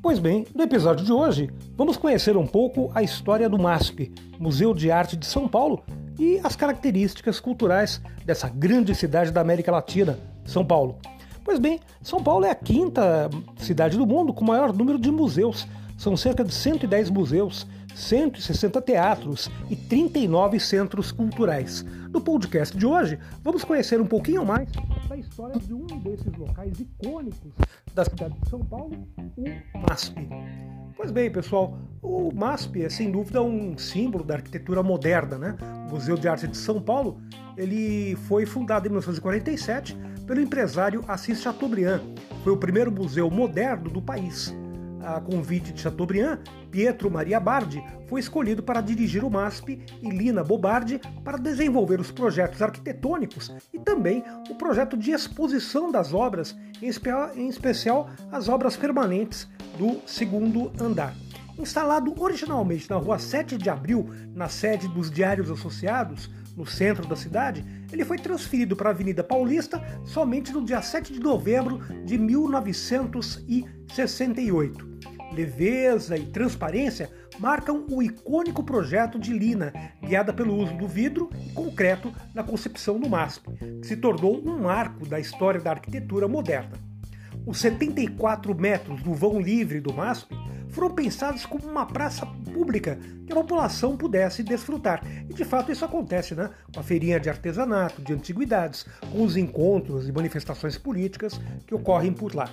Pois bem, no episódio de hoje, vamos conhecer um pouco a história do MASP, Museu de Arte de São Paulo, e as características culturais dessa grande cidade da América Latina, São Paulo. Pois bem, São Paulo é a quinta cidade do mundo com maior número de museus. São cerca de 110 museus, 160 teatros e 39 centros culturais. No podcast de hoje, vamos conhecer um pouquinho mais da história de um desses locais icônicos da cidade de São Paulo, o MASP. Pois bem, pessoal, o MASP é sem dúvida um símbolo da arquitetura moderna, né? O Museu de Arte de São Paulo, ele foi fundado em 1947 pelo empresário Assis Chateaubriand. Foi o primeiro museu moderno do país a convite de Chateaubriand, Pietro Maria Bardi foi escolhido para dirigir o MASP e Lina Bobardi para desenvolver os projetos arquitetônicos e também o projeto de exposição das obras, em especial as obras permanentes do segundo andar. Instalado originalmente na rua 7 de abril, na sede dos Diários Associados, no centro da cidade, ele foi transferido para a Avenida Paulista somente no dia 7 de novembro de 1968. Leveza e transparência marcam o icônico projeto de Lina, guiada pelo uso do vidro e concreto na concepção do MASP, que se tornou um marco da história da arquitetura moderna. Os 74 metros do vão livre do MASP foram pensados como uma praça pública que a população pudesse desfrutar. E de fato isso acontece, né? Com a feirinha de artesanato, de antiguidades, com os encontros e manifestações políticas que ocorrem por lá.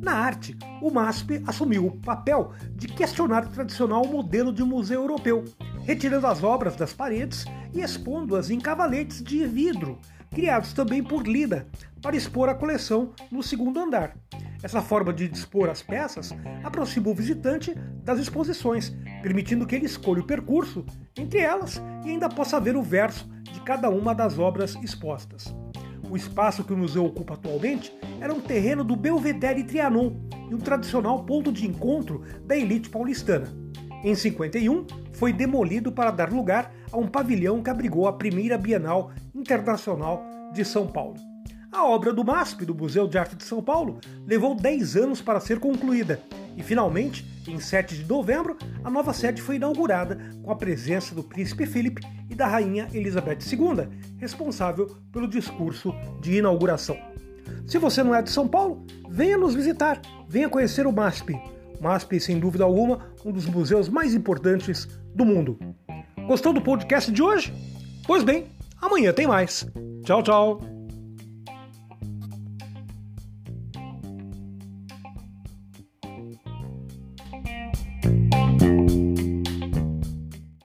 Na arte, o MASP assumiu o papel de questionar o tradicional modelo de museu europeu, retirando as obras das paredes e expondo-as em cavaletes de vidro, criados também por Lida, para expor a coleção no segundo andar. Essa forma de dispor as peças aproxima o visitante das exposições, permitindo que ele escolha o percurso entre elas e ainda possa ver o verso de cada uma das obras expostas. O espaço que o museu ocupa atualmente era um terreno do Belvedere Trianon e um tradicional ponto de encontro da elite paulistana. Em 51, foi demolido para dar lugar a um pavilhão que abrigou a primeira Bienal Internacional de São Paulo. A obra do MASP, do Museu de Arte de São Paulo, levou 10 anos para ser concluída e, finalmente, em 7 de novembro, a nova sede foi inaugurada com a presença do príncipe Felipe e da rainha Elizabeth II, responsável pelo discurso de inauguração. Se você não é de São Paulo, venha nos visitar, venha conhecer o MASP. O MASP, sem dúvida alguma, um dos museus mais importantes do mundo. Gostou do podcast de hoje? Pois bem, amanhã tem mais. Tchau, tchau!